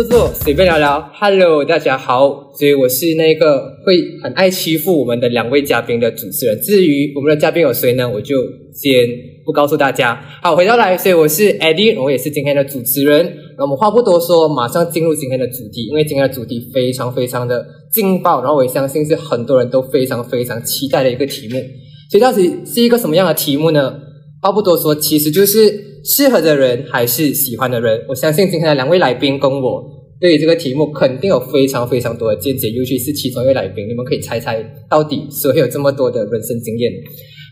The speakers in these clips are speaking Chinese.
做做，随便聊聊。Hello，大家好，所以我是那个会很爱欺负我们的两位嘉宾的主持人。至于我们的嘉宾有谁呢，我就先不告诉大家。好，回到来，所以我是 Eddie，我也是今天的主持人。那我们话不多说，马上进入今天的主题，因为今天的主题非常非常的劲爆，然后我也相信是很多人都非常非常期待的一个题目。所以到底是一个什么样的题目呢？话不多说，其实就是适合的人还是喜欢的人。我相信今天的两位来宾跟我对于这个题目肯定有非常非常多的见解，尤其是其中一位来宾，你们可以猜猜到底谁有这么多的人生经验。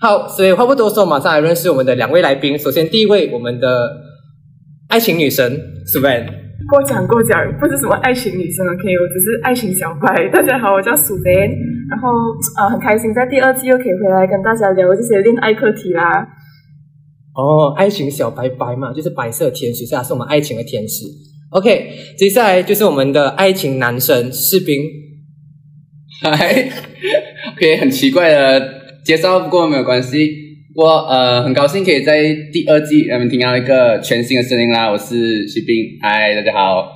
好，所以话不多说，马上来认识我们的两位来宾。首先第一位，我们的爱情女神 Sven。过奖过奖，不是什么爱情女生，OK，我只是爱情小白。大家好，我叫 Sven，然后呃很开心在第二季又可以回来跟大家聊这些恋爱课题啦。哦，爱情小白白嘛，就是白色天使，是啊，是我们爱情的天使。OK，接下来就是我们的爱情男神士兵。嗨，OK，很奇怪的介绍，不过没有关系。我呃很高兴可以在第二季让你们听到一个全新的声音啦，我是士兵。嗨，大家好。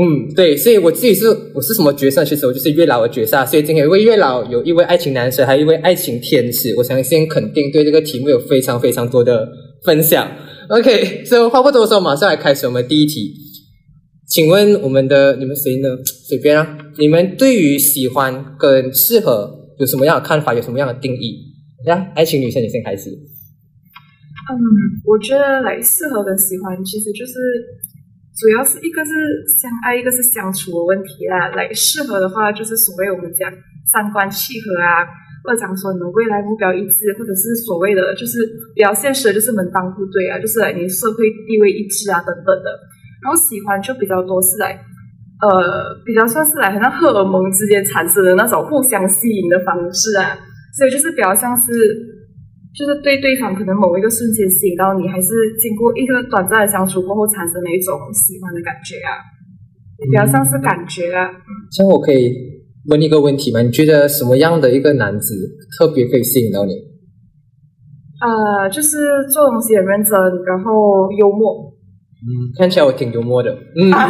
嗯，对，所以我自己是我是什么角色？其实我就是月老的角色。所以今天一位月老，有一位爱情男神，还有一位爱情天使。我相信肯定对这个题目有非常非常多的分享。OK，所以话不多说，马上来开始我们第一题。请问我们的你们谁呢？随便啊，你们对于喜欢跟适合有什么样的看法？有什么样的定义？来，爱情女生，你先开始。嗯，我觉得来适合跟喜欢其实就是。主要是一个是相爱，一个是相处的问题啦。来适合的话，就是所谓我们讲三观契合啊，或者讲说你们未来目标一致，或者是所谓的就是比较现实的，就是门当户对啊，就是你社会地位一致啊等等的。然后喜欢就比较多是来，呃，比较算是来好像荷尔蒙之间产生的那种互相吸引的方式啊，所以就是比较像是。就是对对方可能某一个瞬间吸引到你，还是经过一个短暂的相处过后产生的一种喜欢的感觉啊，比较像是感觉啊。像我可以问一个问题嘛？你觉得什么样的一个男子特别可以吸引到你？呃，就是做东西很认真，然后幽默。嗯，看起来我挺幽默的。嗯。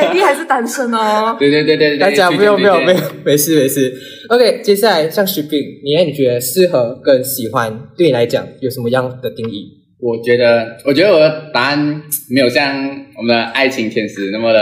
A B 还是单身哦。对对对对，大家不用不用没有没事没事。OK，接下来像徐斌，你你觉得适合跟喜欢对你来讲有什么样的定义？我觉得，我觉得我的答案没有像我们的爱情天使那么的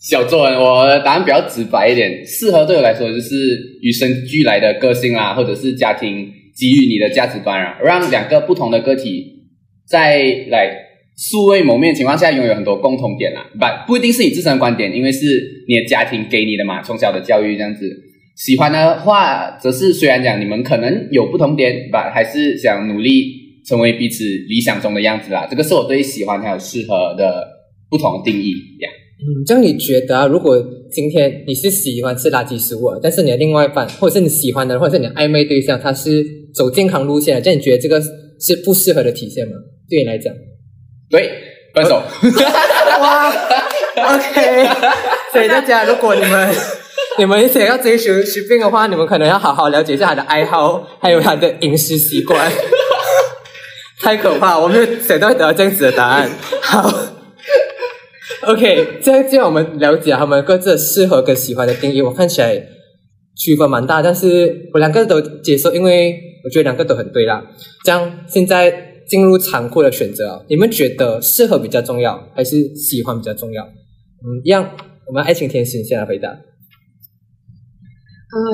小作文。我的答案比较直白一点，适合对我来说就是与生俱来的个性啦，或者是家庭给予你的价值观啊，让两个不同的个体在来。素未谋面情况下，拥有很多共同点啦，不不一定是你自身的观点，因为是你的家庭给你的嘛，从小的教育这样子。喜欢的话，则是虽然讲你们可能有不同点，吧，还是想努力成为彼此理想中的样子啦。这个是我对喜欢还有适合的不同定义呀。嗯，这样你觉得，啊如果今天你是喜欢吃垃圾食物，但是你的另外一半，或者是你喜欢的，或者是你的暧昧对象，他是走健康路线的，这样你觉得这个是不适合的体现吗？对你来讲？对，分手。哇，OK。所以大家，如果你们 你们想要追求徐斌的话，你们可能要好好了解一下他的爱好，还有他的饮食习惯。太可怕，我没有想到会得到这样子的答案。好，OK。这样这样，我们了解他们各自适合跟喜欢的定义。我看起来区分蛮大，但是我两个都接受，因为我觉得两个都很对啦。这样现在。进入残酷的选择，你们觉得适合比较重要，还是喜欢比较重要？嗯，一样。我们爱情天使先来回答。呃，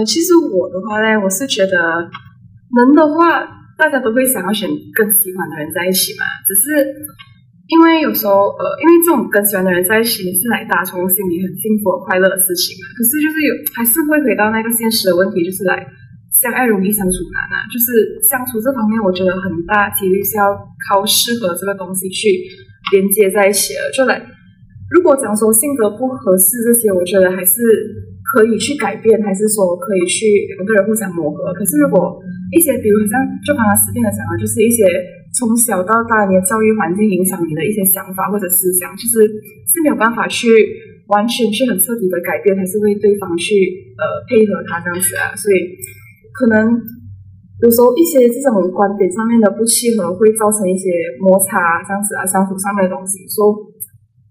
其实我的话呢，我是觉得能的话，大家都会想要选更喜欢的人在一起嘛。只是因为有时候，呃，因为这种跟喜欢的人在一起是来打从心里很幸福、快乐的事情嘛。可是就是有，还是会回到那个现实的问题，就是来。相爱容易相处难啊，就是相处这方面，我觉得很大几率是要靠适合这个东西去连接在一起的。就来，如果讲说性格不合适这些，我觉得还是可以去改变，还是说可以去两个人互相磨合。可是如果一些，比如像就刚刚史蒂的讲的，就是一些从小到大你的教育环境影响你的一些想法或者思想，其实是没有办法去完全去很彻底的改变，还是为对方去呃配合他这样子啊，所以。可能有时候一些这种观点上面的不契合，会造成一些摩擦，这样子啊，相处上面的东西。说，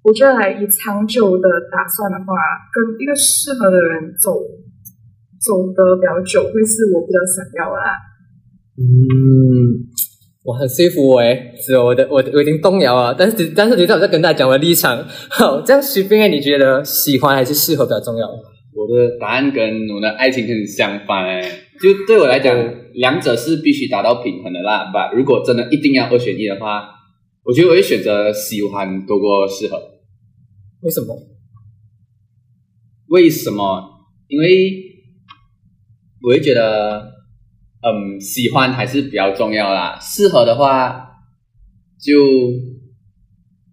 我觉得来以长久的打算的话，跟一个适合的人走走得比较久，会是我比较想要的啦。嗯，我很说服我诶，是我的我我已经动摇了，但是但是你知道我在跟大家讲我的立场。好，这样徐冰诶，你觉得喜欢还是适合比较重要？我的答案跟我的爱情很相反诶，就对我来讲，两者是必须达到平衡的啦。吧，如果真的一定要二选一的话，我觉得我会选择喜欢多过适合。为什么？为什么？因为我会觉得，嗯，喜欢还是比较重要啦。适合的话，就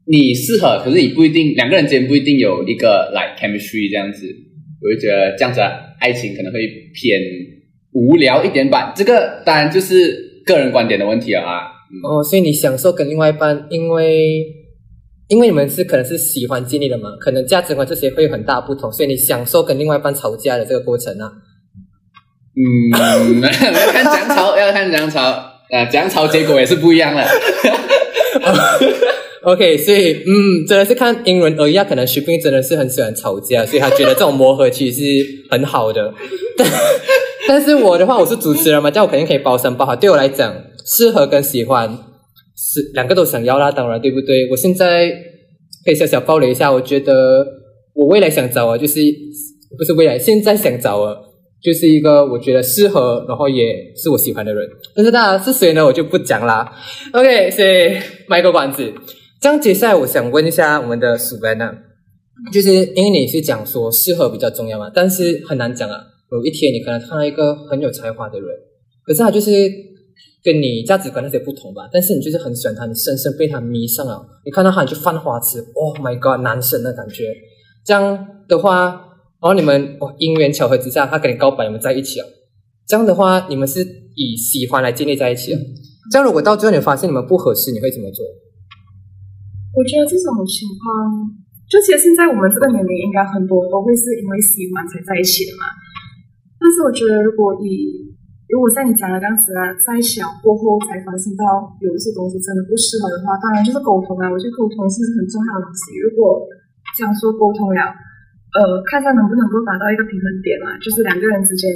你适合，可是你不一定两个人之间不一定有一个 like chemistry 这样子。我就觉得这样子爱情可能会偏无聊一点吧。这个当然就是个人观点的问题了啊。哦，所以你享受跟另外一半，因为因为你们是可能是喜欢经历的嘛，可能价值观这些会有很大不同，所以你享受跟另外一半吵架的这个过程啊。嗯，要看怎样吵，要看怎样吵，啊，怎样吵结果也是不一样的。OK，所以嗯，真的是看因人而异啊。可能徐斌真的是很喜欢吵架，所以他觉得这种磨合其实是很好的。但但是我的话，我是主持人嘛，这样我肯定可以包山包海。对我来讲，适合跟喜欢是两个都想要啦，当然对不对？我现在可以小小爆雷一下，我觉得我未来想找啊，就是不是未来，现在想找啊，就是一个我觉得适合，然后也是我喜欢的人。但是当然是谁呢，我就不讲啦。OK，所以卖个关子。这样接下来我想问一下我们的苏班娜，就是因为你是讲说适合比较重要嘛，但是很难讲啊。有一天你可能看到一个很有才华的人，可是他就是跟你价值观那些不同吧，但是你就是很喜欢他，你深深被他迷上了。你看到他你就犯花痴，Oh my god，男神的感觉。这样的话，然后你们哦因缘巧合之下，他跟你告白，你们在一起了。这样的话，你们是以喜欢来建立在一起了。这样如果到最后你发现你们不合适，你会怎么做？我觉得这种情况，就其实现在我们这个年龄，应该很多都会是因为喜欢才在一起的嘛。但是我觉得，如果以如果像你讲的这样子啊，在一起了过后才发现到有一些东西真的不适合的话，当然就是沟通啊。我觉得沟通是很重要的东西。如果这样说沟通了，呃，看一下能不能够达到一个平衡点啊，就是两个人之间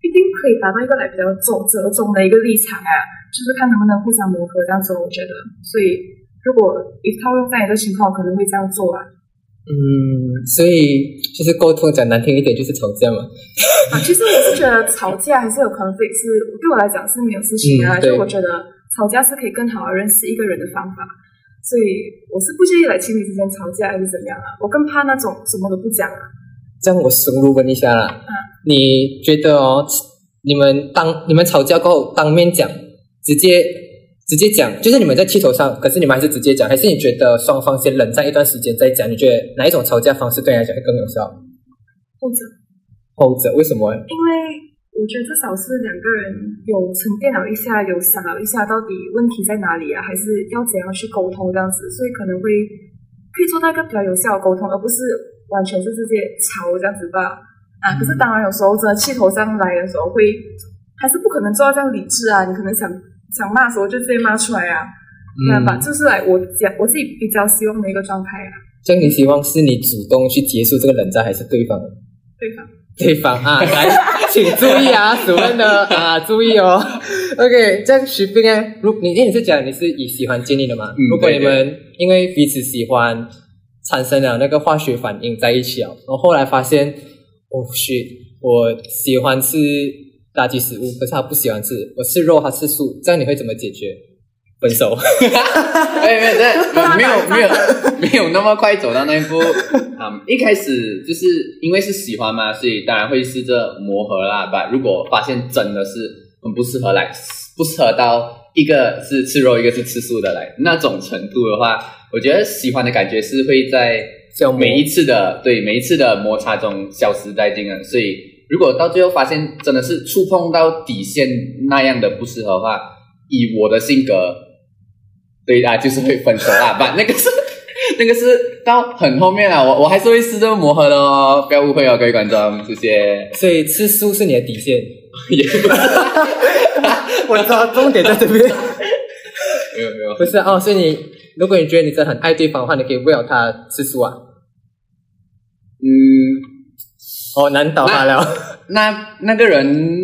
一定可以达到一个来比较走折中的一个立场啊，就是看能不能互相磨合。这样子，我觉得，所以。如果一套用在一个情况，可能会这样做啊。嗯，所以就是沟通讲难听一点，就是吵架嘛。啊，其实我是觉得吵架还是有可能会是对我来讲是没有事情啊。就我觉得吵架是可以更好的认识一个人的方法，所以我是不介意来情侣之间吵架还是怎样啊。我更怕那种什么都不讲啊。这样我深入问一下啦，啊、你觉得哦，你们当你们吵架过后当面讲，直接？直接讲，就是你们在气头上，可是你们还是直接讲，还是你觉得双方先冷战一段时间再讲？你觉得哪一种吵架方式对你来讲会更有效？后者。后者为什么？因为我觉得至少是两个人有沉淀了一下，有想了一下到底问题在哪里啊，还是要怎样去沟通这样子，所以可能会可以做到一个比较有效的沟通，而不是完全是直接吵这样子吧。啊，可是当然有时候真的气头上来的时候会，还是不可能做到这样理智啊，你可能想。想骂的时候就直接骂出来啊，明白吧？就是来我讲我自己比较希望的一个状态啊。这样你希望是你主动去结束这个冷战，还是对方？对方。对方啊，来，请注意啊，主任的 啊，注意哦。OK，这样徐斌呢？如你你是讲你是以喜欢建立的嘛？嗯、如果你们因为彼此喜欢，产生了那个化学反应在一起啊，然后后来发现，哦，去我喜欢吃。垃圾食物，可是他不喜欢吃，我吃肉，他吃素，这样你会怎么解决？分手？哎，没有，没有，没有，没有那么快走到那一步。嗯，一开始就是因为是喜欢嘛，所以当然会试着磨合啦。吧，如果发现真的是很不适合来，不适合到一个是吃肉，一个是吃素的来那种程度的话，我觉得喜欢的感觉是会在每一次的对每一次的摩擦中消失殆尽的，所以。如果到最后发现真的是触碰到底线那样的不适合的话，以我的性格，对啊，就是会分手啦。不，那个是 那个是到很后面了，我我还是会试着磨合的哦，不要误会哦，各位观众，谢谢。所以吃素是你的底线，也 我知道重点在这边。没有没有，不是哦，所以你如果你觉得你真的很爱对方的话，你可以为了他吃素啊。嗯，哦，难倒他了。那那个人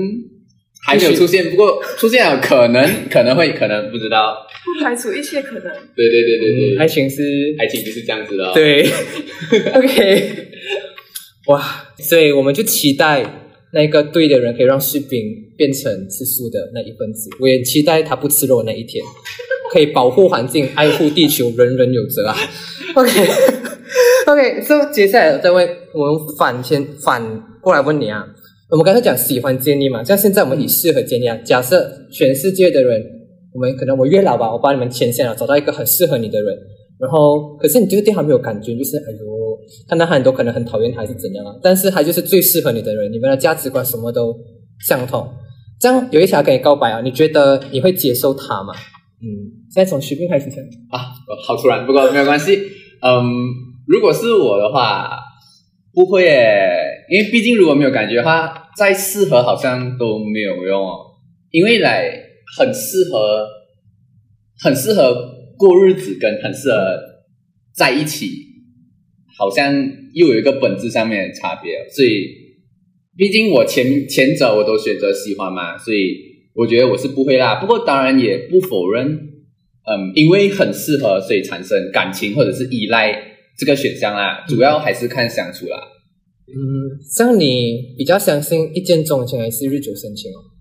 还没有出现，不过出现了，可能可能会，可能不知道。不排除一切可能。对对对对对，爱情是爱情就是这样子的哦。对，OK，哇，所以我们就期待那个对的人可以让士兵变成吃素的那一份子，我也期待他不吃肉那一天，可以保护环境、爱护地球，人人有责啊。OK，OK，所以接下来我再问我们反先反过来问你啊，我们刚才讲喜欢建立嘛，像现在我们以适合建立啊，假设全世界的人，我们可能我月老吧，我帮你们牵线了，找到一个很适合你的人，然后可是你就是对他没有感觉，就是哎呦，看到他很多可能很讨厌他还是怎样啊，但是他就是最适合你的人，你们的价值观什么都相同，这样有一条跟你告白啊，你觉得你会接受他吗？嗯，现在从徐斌开始讲。啊，好突然，不过没有关系。嗯，如果是我的话，不会耶，因为毕竟如果没有感觉的话，再适合好像都没有用哦。因为来很适合，很适合过日子，跟很适合在一起，好像又有一个本质上面的差别。所以，毕竟我前前者我都选择喜欢嘛，所以我觉得我是不会啦。不过当然也不否认，嗯，因为很适合，所以产生感情或者是依赖这个选项啦。主要还是看相处啦。嗯，像你比较相信一见钟情还是日久生情哦？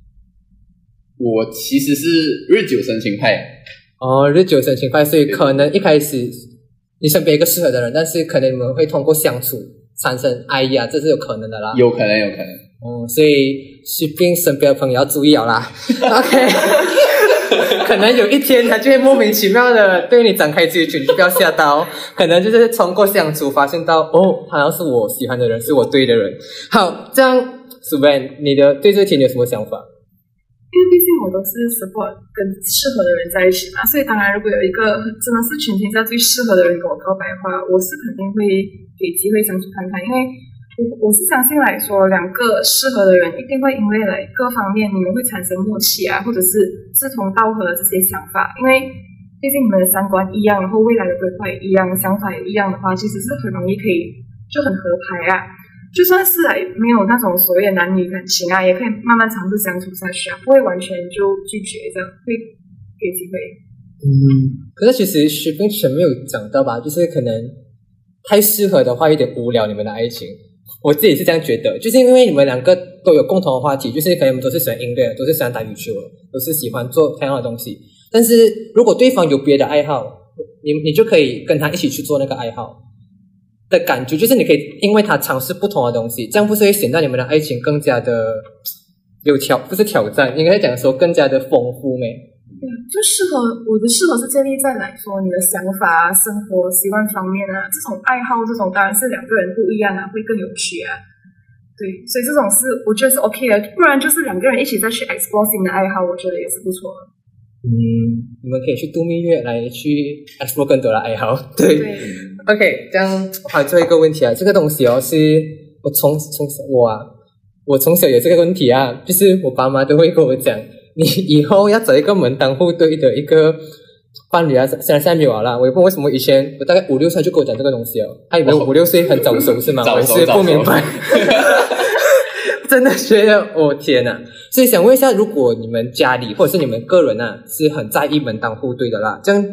我其实是日久生情派，哦，日久生情派，所以可能一开始你身边一个适合的人，但是可能你们会通过相处产生爱意啊，这是有可能的啦。有可能，有可能。哦，所以士兵身边的朋友要注意了啦。OK，可能有一天他就会莫名其妙的对你展开追求，你就不要吓到。可能就是通过相处发现到，哦，好像是我喜欢的人，是我对的人。好，这样 e n 你的对这个题你有什么想法？因为毕竟我都是 support 跟适合的人在一起嘛，所以当然如果有一个真的是全天下最适合的人跟我告白的话，我是肯定会给机会相处看看，因为我我是相信来说，两个适合的人一定会因为来各方面你们会产生默契啊，或者是志同道合的这些想法，因为毕竟你们的三观一样，然后未来的规划也一样，想法也一样的话，其实是很容易可以就很合拍啊。就算是没有那种所谓的男女感情啊，也可以慢慢长期相处下去啊，不会完全就拒绝这样，会给机会。嗯，可是其实徐冰全没有讲到吧，就是可能太适合的话有点无聊，你们的爱情，我自己是这样觉得，就是因为你们两个都有共同的话题，就是可能你们都是喜欢音乐，都是喜欢打羽球，都是喜欢做同样的东西，但是如果对方有别的爱好，你你就可以跟他一起去做那个爱好。的感觉就是你可以因为他尝试不同的东西，这样不是会显得你们的爱情更加的有挑，不是挑战，应该讲说更加的丰富咩？对，就适合我的适合是建立在来说你的想法啊、生活习惯方面啊，这种爱好这种当然是两个人不一样啊，会更有趣啊。对，所以这种是我觉得是 OK 的，不然就是两个人一起再去 explore 新的爱好，我觉得也是不错的。嗯，你们可以去度蜜月来去 explore 更多的爱好。对对，，OK，这样还有最后一个问题啊，这个东西哦，是我从从小我啊，我从小有这个问题啊，就是我爸妈都会跟我讲，你以后要找一个门当户对的一个伴侣啊，虽然现在没有了啦，我也不知道为什么以前我大概五六岁就跟我讲这个东西哦，他以为我五六岁很早熟是吗？早我也是不明白。真的觉得，我、天呐！所以想问一下，如果你们家里或者是你们个人啊，是很在意门当户对的啦，这样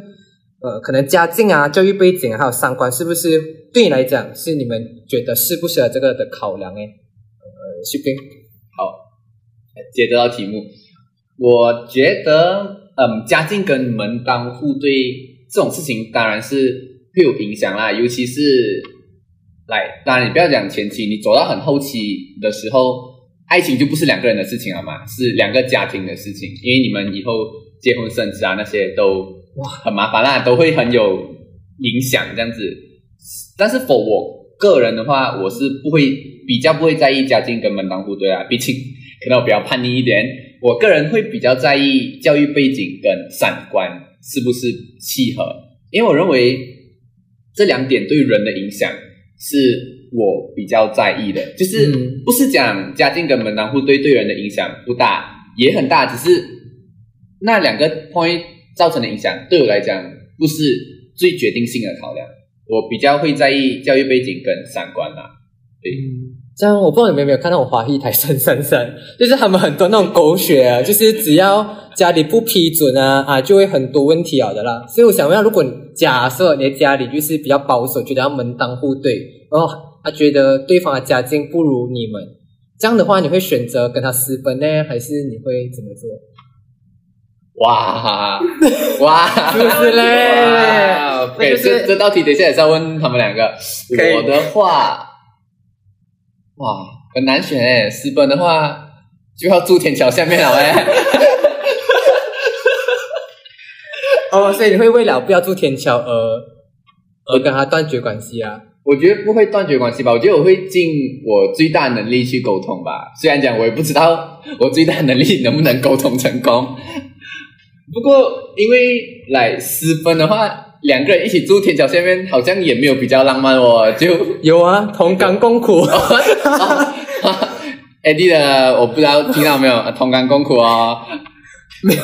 呃，可能家境啊、教育背景还有三观，是不是对你来讲是你们觉得适不适合这个的考量？诶，呃，徐斌，好，接得到题目，我觉得，嗯，家境跟门当户对这种事情当然是会有影响啦，尤其是来，当然你不要讲前期，你走到很后期的时候，爱情就不是两个人的事情了嘛，是两个家庭的事情，因为你们以后结婚生子啊那些都很麻烦啦，都会很有影响这样子。但是否我个人的话，我是不会比较不会在意家境跟门当户对啊，毕竟可能我比较叛逆一点，我个人会比较在意教育背景跟三观是不是契合，因为我认为这两点对人的影响是我比较在意的，就是嗯不是讲家境跟门当户对对人的影响不大，也很大，只是那两个 point 造成的影响对我来讲不是最决定性的考量。我比较会在意教育背景跟三观啦。对，这样我不知道你们有没有看到我华裔台三三三，就是他们很多那种狗血啊，就是只要家里不批准啊啊，就会很多问题啊的啦。所以我想问，如果假设你的家里就是比较保守，觉得要门当户对，然后他觉得对方的家境不如你们，这样的话，你会选择跟他私奔呢，还是你会怎么做？哇哇，是不是嘞？OK，这这道题等一下也是要问他们两个。我的话，哇，很难选诶。私奔的话就要住天桥下面了诶。哦，所以你会为了不要住天桥而而跟他断绝关系啊？我觉得不会断绝关系吧，我觉得我会尽我最大能力去沟通吧。虽然讲我也不知道我最大能力能不能沟通成功，不过因为来私奔的话，两个人一起住天桥下面好像也没有比较浪漫哦，就 有啊，同甘共苦。Eddie 的我不知道听到没有，同甘共苦哦。没有，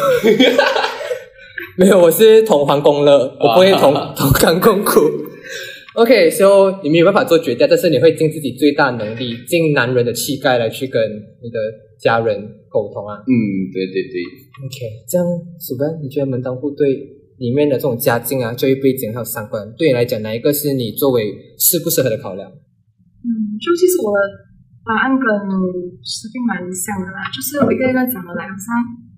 没有我是同欢共乐，我不会同同甘共苦。OK，所、以你没有办法做决定，但是你会尽自己最大能力，尽男人的气概来去跟你的家人沟通啊。嗯，对对对，OK，这样鼠标，你觉得门当户对里面的这种家境啊、教育背景还有三观，对你来讲哪一个是你作为适不适合的考量？嗯，就其实我的答案跟石斌蛮像的啦，就是我一个一个讲的来，好像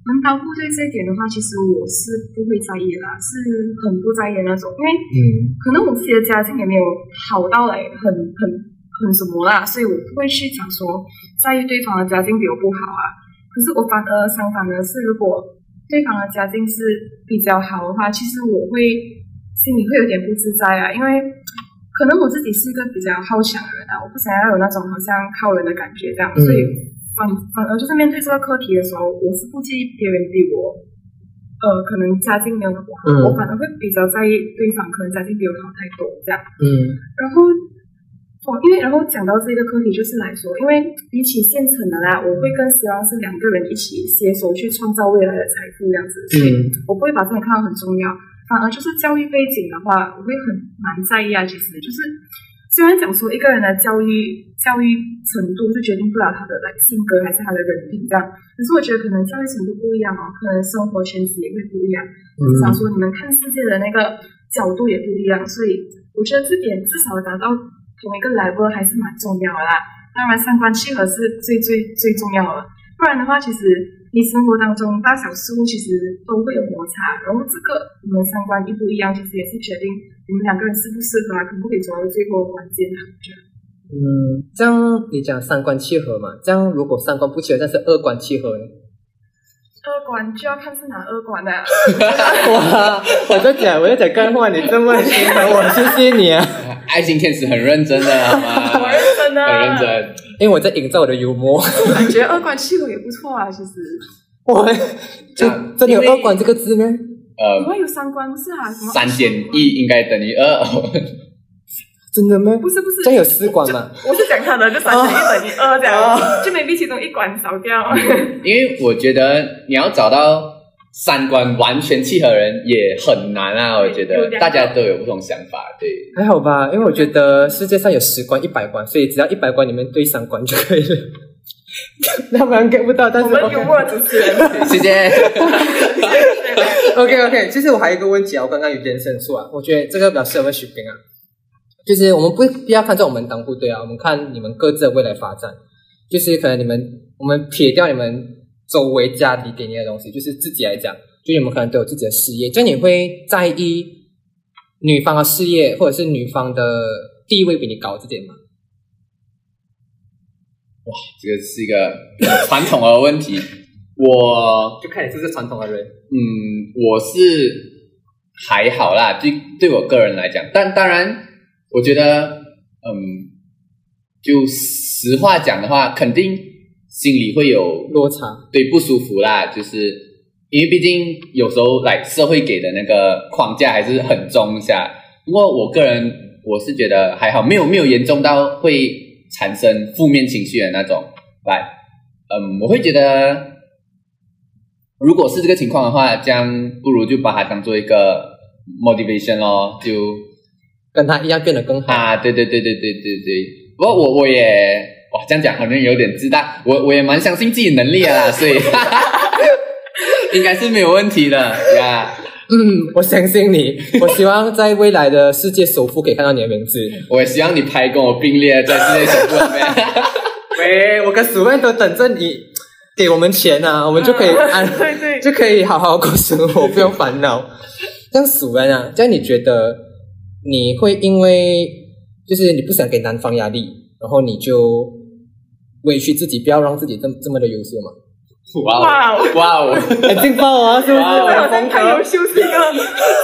门当户对这一点的话，其实我是不会在意的啦，是很不在意的那种，因为嗯可能我自己的家境也没有好到来很很很什么啦，所以我不会去讲说在意对方的家境比我不好啊。可是我反而相反的是，如果对方的家境是比较好的话，其实我会心里会有点不自在啊，因为 可能我自己是一个比较好强的人啊，我不想要有那种好像靠人的感觉这样，嗯所以反反而就是面对这个课题的时候，我是不介意别人比我。呃，可能家境没有那么好，嗯我反而会比较在意对方可能家境比我好太多这样。嗯然后，哦，因为然后讲到这个课题，就是来说，因为比起现成的啦，我会更希望是两个人一起携手去创造未来的财富这样子，所以嗯我不会把这种看到很重要。反而就是教育背景的话，我会很蛮在意啊。其实就是虽然讲说一个人的教育教育程度是决定不了他的来性格还是他的人品这样，可是我觉得可能教育程度不一样哦，可能生活圈子也会不一样。想嗯说你们看世界的那个角度也不一样，所以我觉得这点至少达到同一个 level 还是蛮重要的啦。当然，三观契合是最最最重要的，不然的话，其实你生活当中大小事物其实都会有摩擦，然后这个你们三观一不一样，其实也是决定你们两个人适不适合啊，可不可以走到最后的关键。嗯，这样你讲三观契合嘛？这样如果三观不契合，但是二观契合呢？就要看是哪二观的、啊。哇！我在讲，我在讲干话，你这么心疼我，谢谢你啊！爱情天使很认真的，好我吗？认真的，很认。真。因为我在营造我的幽默。感觉二观契合也不错啊，其实。我就啊真的有二观这个字呢？你呃，会有三观是啊？什么三减一应该等于二。真的吗？不是不是，这样有四观嘛？我是讲他的，就三减一等于二这样，就 maybe 其中一关少掉。因为我觉得你要找到三观完全契合的人也很难啊，我觉得大家都有不同想法，对。还好吧，因为我觉得世界上有十观、一百观，所以只要一百观里面对三观就可以了。那不然 get 不到，但是我们幽默主持人，谢谢。OK OK，其实我还有一个问题啊，我刚刚有延伸出啊，我觉得这个比较适合问许斌啊，就是我们不不要看这种门当户对啊，我们看你们各自的未来发展，就是可能你们我们撇掉你们周围家庭给你的东西，就是自己来讲，就你们可能都有自己的事业，就你会在意女方的事业或者是女方的地位比你高这点吗？这个是一个传统的问题。我就看你是不是传统的人。嗯，我是还好啦，对对我个人来讲，但当然，我觉得，嗯，就实话讲的话，肯定心里会有落差，对不舒服啦，就是因为毕竟有时候来社会给的那个框架还是很重一下。不过我个人我是觉得还好，没有没有严重到会产生负面情绪的那种。来，嗯，我会觉得，如果是这个情况的话，这样不如就把它当做一个 motivation 咯，就跟他一样变得更好。啊，对对对对对对对。不过我我也哇，这样讲好像有点自大，我我也蛮相信自己能力的啦，所以 应该是没有问题的呀。嗯，我相信你。我希望在未来的世界首富可以看到你的名字。我也希望你拍跟我并列在世界首富里面。喂，我跟鼠妹都等着你给我们钱啊，我们就可以安，对对就可以好好过生活，不用烦恼。这样鼠妹啊，这样你觉得你会因为就是你不想给男方压力，然后你就委屈自己，不要让自己这么这么的优秀嘛？哇哇哦哦哇哦！很劲爆啊，是不是？太优秀是一个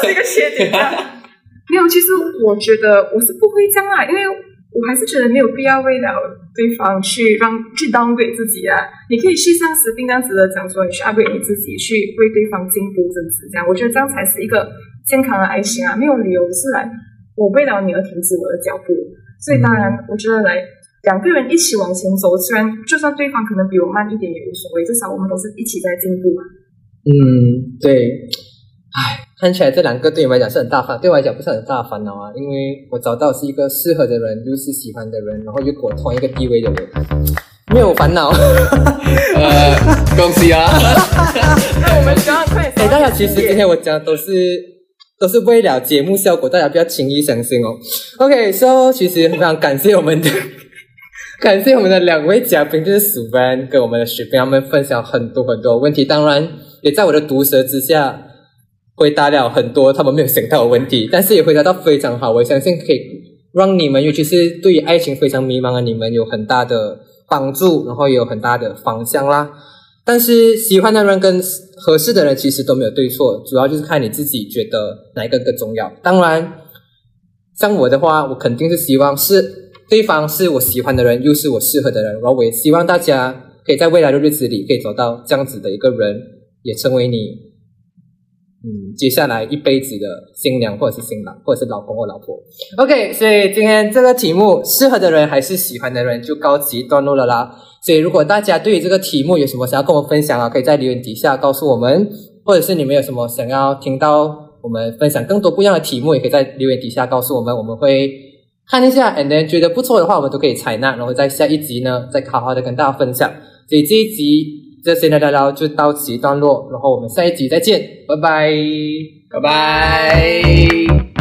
是一个缺点啊。没有，其实我觉得我是不会这样啊，因为我还是觉得没有必要为了对方去让去 down 归自己啊。你可以去像石斌这样子的讲说，你去安慰你自己，去为对方进步增值，这样我觉得这样才是一个健康的爱情啊。没有理由是来我为了你而停止我的脚步。所以当然，我觉得来两个人一起往前走，虽然就算对方可能比我慢一点也无所谓，至少我们都是一起在进步嘛。嗯，对。唉，看起来这两个对你们来讲是很大烦，对我来讲不是很大的烦恼啊，因为我找到是一个适合的人，又是喜欢的人，然后又跟我同一个地位的人，没有烦恼。呃，恭喜啊！那我们希望快点。哎，大家其实今天我讲的都是都是为了节目效果，大家不要轻易相信哦。OK，so、其实非常感谢我们的 感谢我们的两位嘉宾，就是鼠班跟我们的雪冰，他们分享很多很多问题，当然也在我的毒舌之下回答了很多他们没有想到的问题，但是也回答到非常好，我相信可以让你们，尤其是对于爱情非常迷茫的你们，有很大的帮助，然后也有很大的方向啦。但是喜欢的人跟合适的人其实都没有对错，主要就是看你自己觉得哪一个更重要。当然，像我的话，我肯定是希望是对方是我喜欢的人，又是我适合的人，然后我也希望大家可以在未来的日子里可以找到这样子的一个人，也成为你嗯接下来一辈子的新娘或者是新郎，或者是老公或老婆。OK，所以今天这个题目，适合的人还是喜欢的人，就告其段落了啦。所以如果大家对于这个题目有什么想要跟我分享啊，可以在留言底下告诉我们，或者是你们有什么想要听到我们分享更多不一样的题目，也可以在留言底下告诉我们，我们会看一下，and then 觉得不错的话，我们都可以采纳，然后在下一集呢，再好好的跟大家分享。所以这一集这些的聊聊就到此一段落，然后我们下一集再见，拜拜。拜拜。